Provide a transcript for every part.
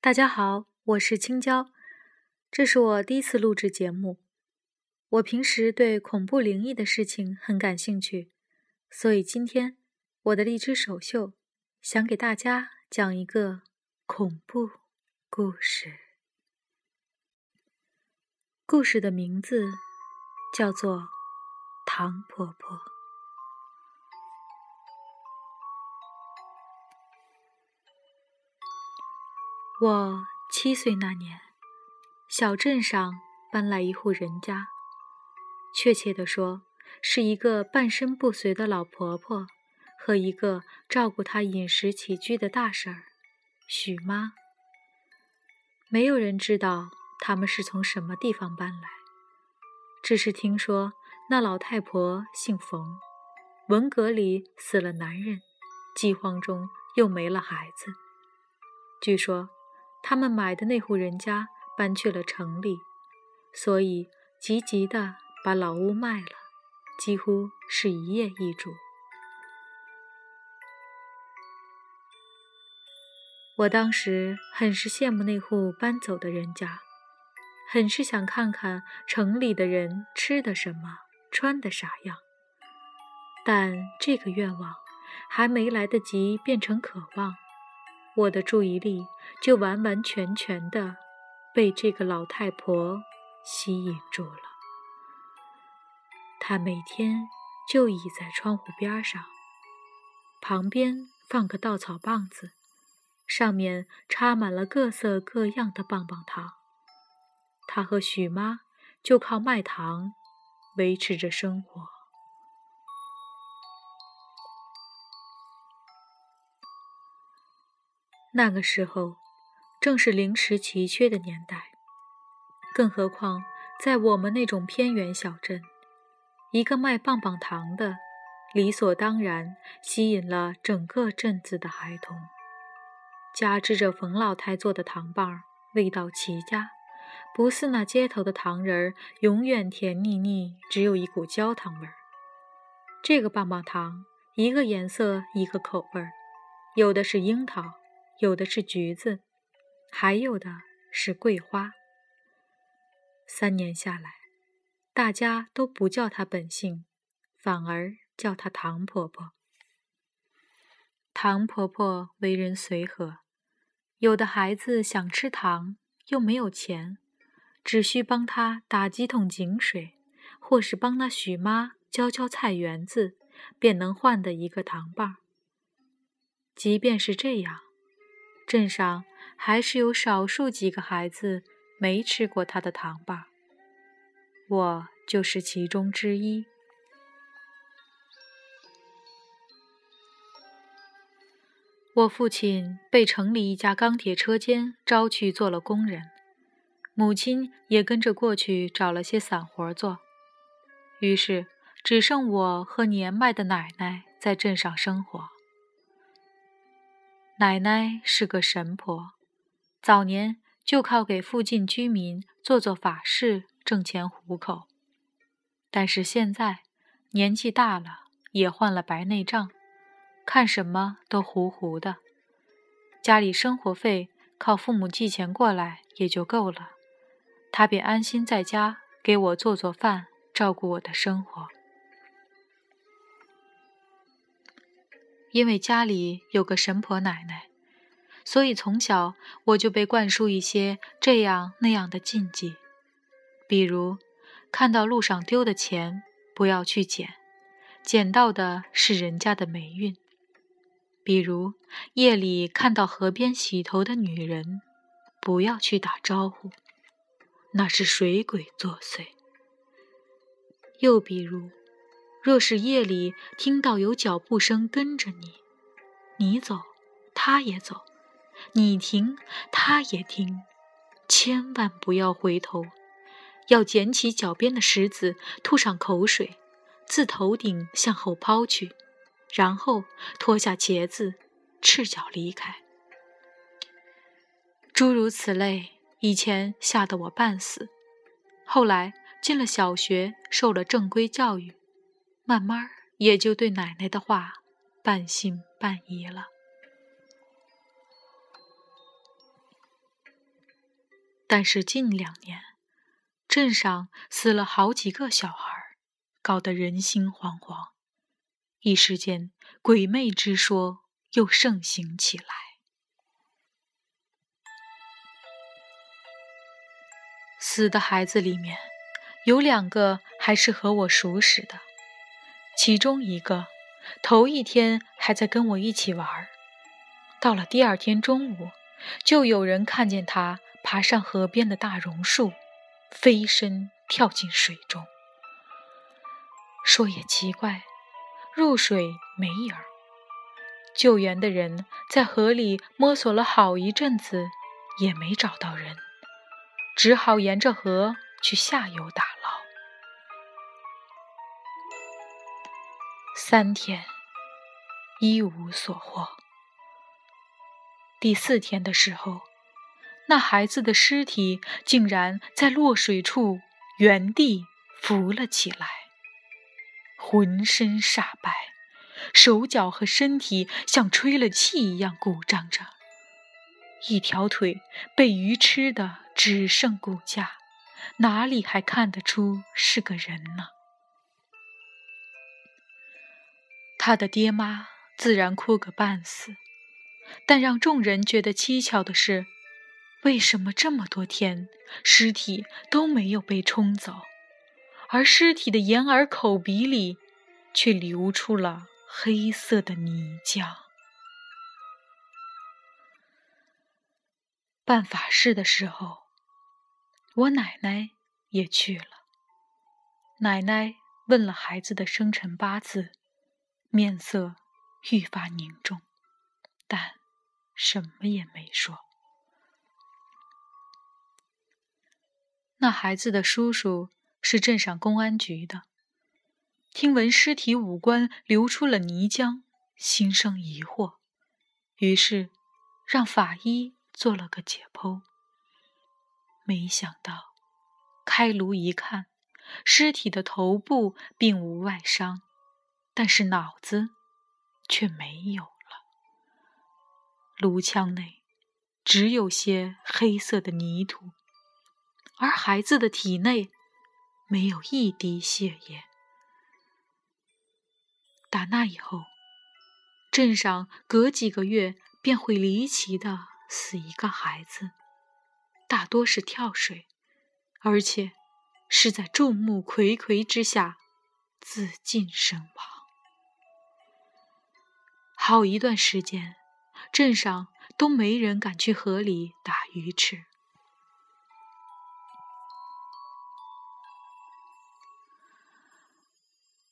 大家好，我是青椒，这是我第一次录制节目。我平时对恐怖灵异的事情很感兴趣，所以今天我的荔枝首秀想给大家讲一个恐怖故事。故事的名字叫做《唐婆婆》。我七岁那年，小镇上搬来一户人家，确切地说，是一个半身不遂的老婆婆和一个照顾她饮食起居的大婶儿许妈。没有人知道他们是从什么地方搬来，只是听说那老太婆姓冯，文革里死了男人，饥荒中又没了孩子，据说。他们买的那户人家搬去了城里，所以急急的把老屋卖了，几乎是一夜易主。我当时很是羡慕那户搬走的人家，很是想看看城里的人吃的什么，穿的啥样。但这个愿望还没来得及变成渴望。我的注意力就完完全全的被这个老太婆吸引住了。她每天就倚在窗户边上，旁边放个稻草棒子，上面插满了各色各样的棒棒糖。她和许妈就靠卖糖维持着生活。那个时候，正是零食奇缺的年代，更何况在我们那种偏远小镇，一个卖棒棒糖的，理所当然吸引了整个镇子的孩童。加之这冯老太做的糖棒味道奇佳，不似那街头的糖人儿永远甜腻腻，只有一股焦糖味儿。这个棒棒糖，一个颜色一个口味儿，有的是樱桃。有的是橘子，还有的是桂花。三年下来，大家都不叫她本姓，反而叫她唐婆婆。唐婆婆为人随和，有的孩子想吃糖又没有钱，只需帮她打几桶井水，或是帮那许妈浇浇菜园子，便能换得一个糖棒。即便是这样。镇上还是有少数几个孩子没吃过他的糖吧，我就是其中之一。我父亲被城里一家钢铁车间招去做了工人，母亲也跟着过去找了些散活做，于是只剩我和年迈的奶奶在镇上生活。奶奶是个神婆，早年就靠给附近居民做做法事挣钱糊口。但是现在年纪大了，也患了白内障，看什么都糊糊的。家里生活费靠父母寄钱过来也就够了，她便安心在家给我做做饭，照顾我的生活。因为家里有个神婆奶奶，所以从小我就被灌输一些这样那样的禁忌，比如看到路上丢的钱不要去捡，捡到的是人家的霉运；比如夜里看到河边洗头的女人，不要去打招呼，那是水鬼作祟；又比如。若是夜里听到有脚步声跟着你，你走，他也走；你停，他也停。千万不要回头，要捡起脚边的石子，吐上口水，自头顶向后抛去，然后脱下鞋子，赤脚离开。诸如此类，以前吓得我半死，后来进了小学，受了正规教育。慢慢也就对奶奶的话半信半疑了。但是近两年，镇上死了好几个小孩，搞得人心惶惶，一时间鬼魅之说又盛行起来。死的孩子里面有两个还是和我熟识的。其中一个头一天还在跟我一起玩，到了第二天中午，就有人看见他。爬上河边的大榕树，飞身跳进水中。说也奇怪，入水没影儿。救援的人在河里摸索了好一阵子，也没找到人，只好沿着河去下游打三天，一无所获。第四天的时候。那孩子的尸体竟然在落水处原地浮了起来，浑身煞白，手脚和身体像吹了气一样鼓胀着，一条腿被鱼吃的只剩骨架，哪里还看得出是个人呢？他的爹妈自然哭个半死，但让众人觉得蹊跷的是。为什么这么多天尸体都没有被冲走，而尸体的眼耳口鼻里却流出了黑色的泥浆？办法事的时候，我奶奶也去了。奶奶问了孩子的生辰八字，面色愈发凝重，但什么也没说。那孩子的叔叔是镇上公安局的，听闻尸体五官流出了泥浆，心生疑惑，于是让法医做了个解剖。没想到开颅一看，尸体的头部并无外伤，但是脑子却没有了，颅腔内只有些黑色的泥土。而孩子的体内没有一滴血液。打那以后，镇上隔几个月便会离奇的死一个孩子，大多是跳水，而且是在众目睽睽之下自尽身亡。好一段时间，镇上都没人敢去河里打鱼吃。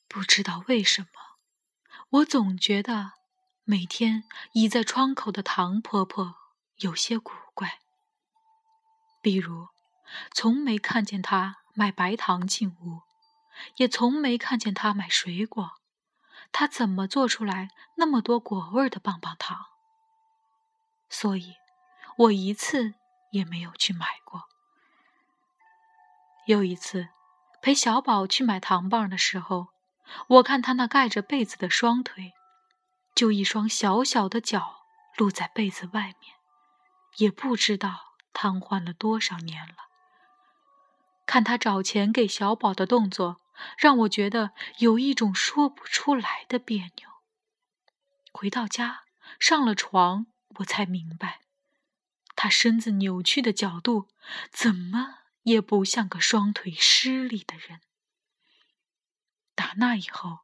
不知道为什么，我总觉得每天倚在窗口的唐婆婆有些古怪。比如，从没看见她买白糖进屋，也从没看见她买水果。他怎么做出来那么多果味的棒棒糖？所以，我一次也没有去买过。有一次，陪小宝去买糖棒的时候。我看他那盖着被子的双腿，就一双小小的脚露在被子外面，也不知道瘫痪了多少年了。看他找钱给小宝的动作，让我觉得有一种说不出来的别扭。回到家，上了床，我才明白，他身子扭曲的角度，怎么也不像个双腿失力的人。打那以后，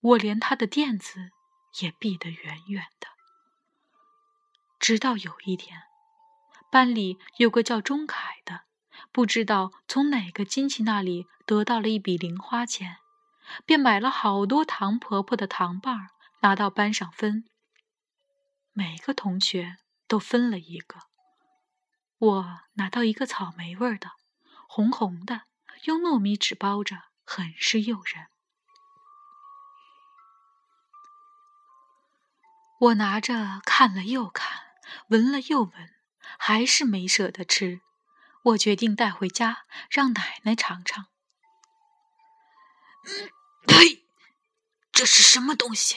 我连他的垫子也避得远远的。直到有一天，班里有个叫钟凯的，不知道从哪个亲戚那里得到了一笔零花钱，便买了好多唐婆婆的糖棒拿到班上分。每个同学都分了一个，我拿到一个草莓味的，红红的，用糯米纸包着。很是诱人。我拿着看了又看，闻了又闻，还是没舍得吃。我决定带回家让奶奶尝尝。呸！这是什么东西？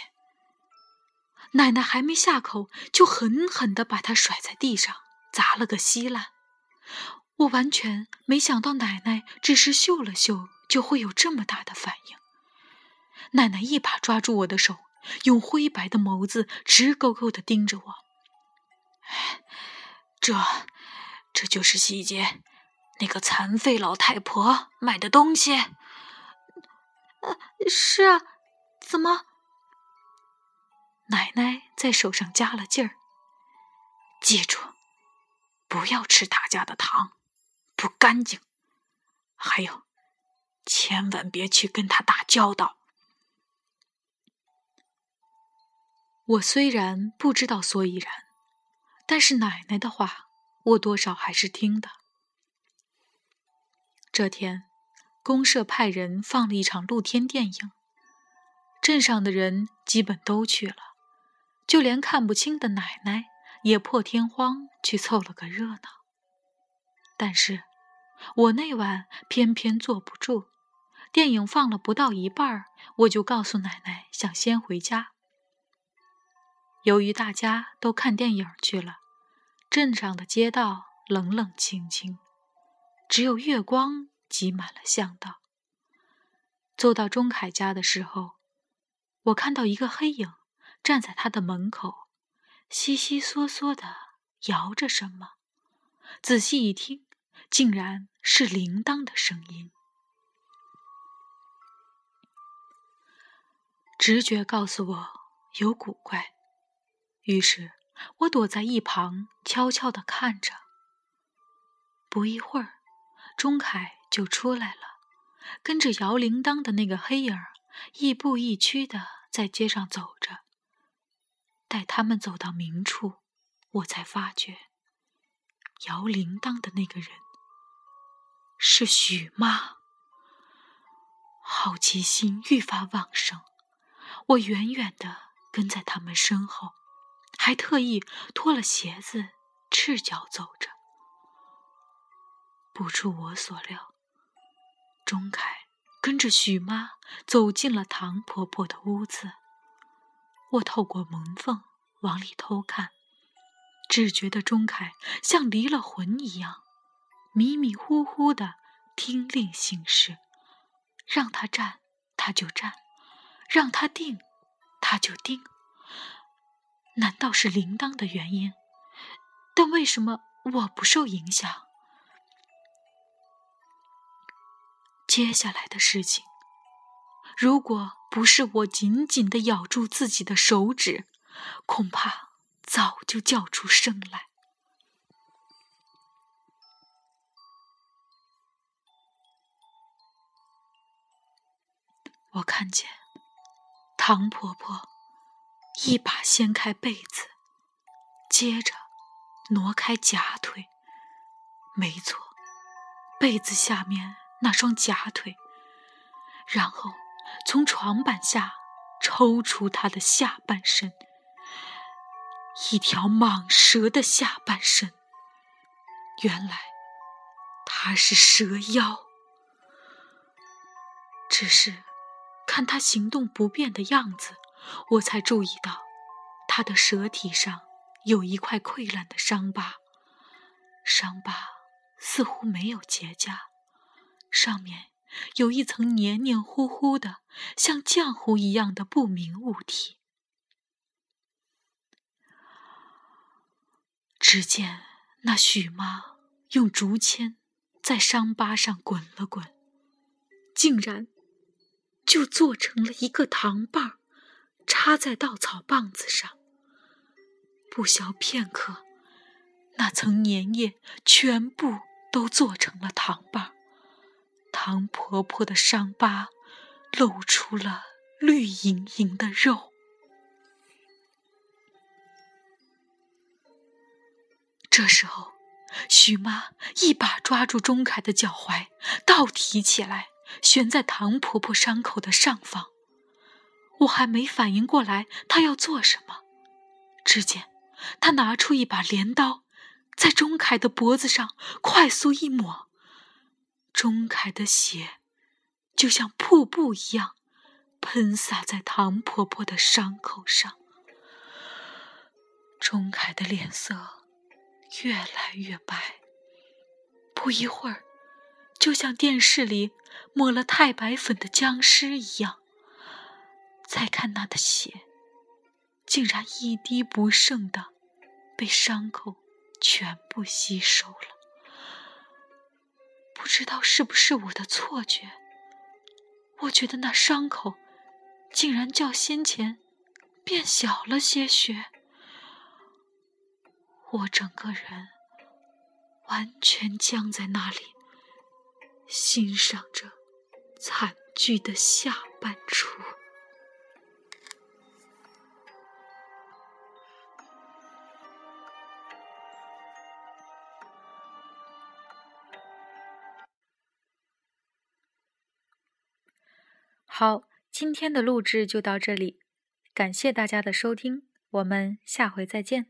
奶奶还没下口，就狠狠地把它甩在地上，砸了个稀烂。我完全没想到奶奶只是嗅了嗅就会有这么大的反应。奶奶一把抓住我的手，用灰白的眸子直勾勾地盯着我。这，这就是西街那个残废老太婆买的东西。呃，是啊，怎么？奶奶在手上加了劲儿。记住，不要吃他家的糖，不干净。还有，千万别去跟他打交道。我虽然不知道所以然，但是奶奶的话，我多少还是听的。这天，公社派人放了一场露天电影，镇上的人基本都去了，就连看不清的奶奶也破天荒去凑了个热闹。但是，我那晚偏偏坐不住，电影放了不到一半我就告诉奶奶想先回家。由于大家都看电影去了，镇上的街道冷冷清清，只有月光挤满了巷道。走到钟凯家的时候，我看到一个黑影站在他的门口，悉悉嗦嗦地摇着什么。仔细一听，竟然是铃铛的声音。直觉告诉我有古怪。于是，我躲在一旁，悄悄地看着。不一会儿，钟凯就出来了，跟着摇铃铛的那个黑影儿，亦步亦趋地在街上走着。待他们走到明处，我才发觉，摇铃铛的那个人是许妈。好奇心愈发旺盛，我远远地跟在他们身后。还特意脱了鞋子，赤脚走着。不出我所料，钟凯跟着许妈走进了唐婆婆的屋子。我透过门缝往里偷看，只觉得钟凯像离了魂一样，迷迷糊糊的听令行事，让他站他就站，让他定他就定。难道是铃铛的原因？但为什么我不受影响？接下来的事情，如果不是我紧紧的咬住自己的手指，恐怕早就叫出声来。我看见唐婆婆。一把掀开被子，接着挪开假腿。没错，被子下面那双假腿。然后从床板下抽出他的下半身，一条蟒蛇的下半身。原来他是蛇妖。只是看他行动不便的样子。我才注意到，他的蛇体上有一块溃烂的伤疤，伤疤似乎没有结痂，上面有一层黏黏糊糊的、像浆糊一样的不明物体。只见那许妈用竹签在伤疤上滚了滚，竟然就做成了一个糖棒。插在稻草棒子上，不消片刻，那层粘液全部都做成了糖棒。唐婆婆的伤疤露出了绿莹莹的肉。这时候，许妈一把抓住钟凯的脚踝，倒提起来，悬在唐婆婆伤口的上方。我还没反应过来，他要做什么。只见他拿出一把镰刀，在钟凯的脖子上快速一抹，钟凯的血就像瀑布一样喷洒在唐婆婆的伤口上。钟凯的脸色越来越白，不一会儿，就像电视里抹了太白粉的僵尸一样。再看他的血，竟然一滴不剩的被伤口全部吸收了。不知道是不是我的错觉，我觉得那伤口竟然较先前变小了些许。我整个人完全僵在那里，欣赏着惨剧的下半出。好，今天的录制就到这里，感谢大家的收听，我们下回再见。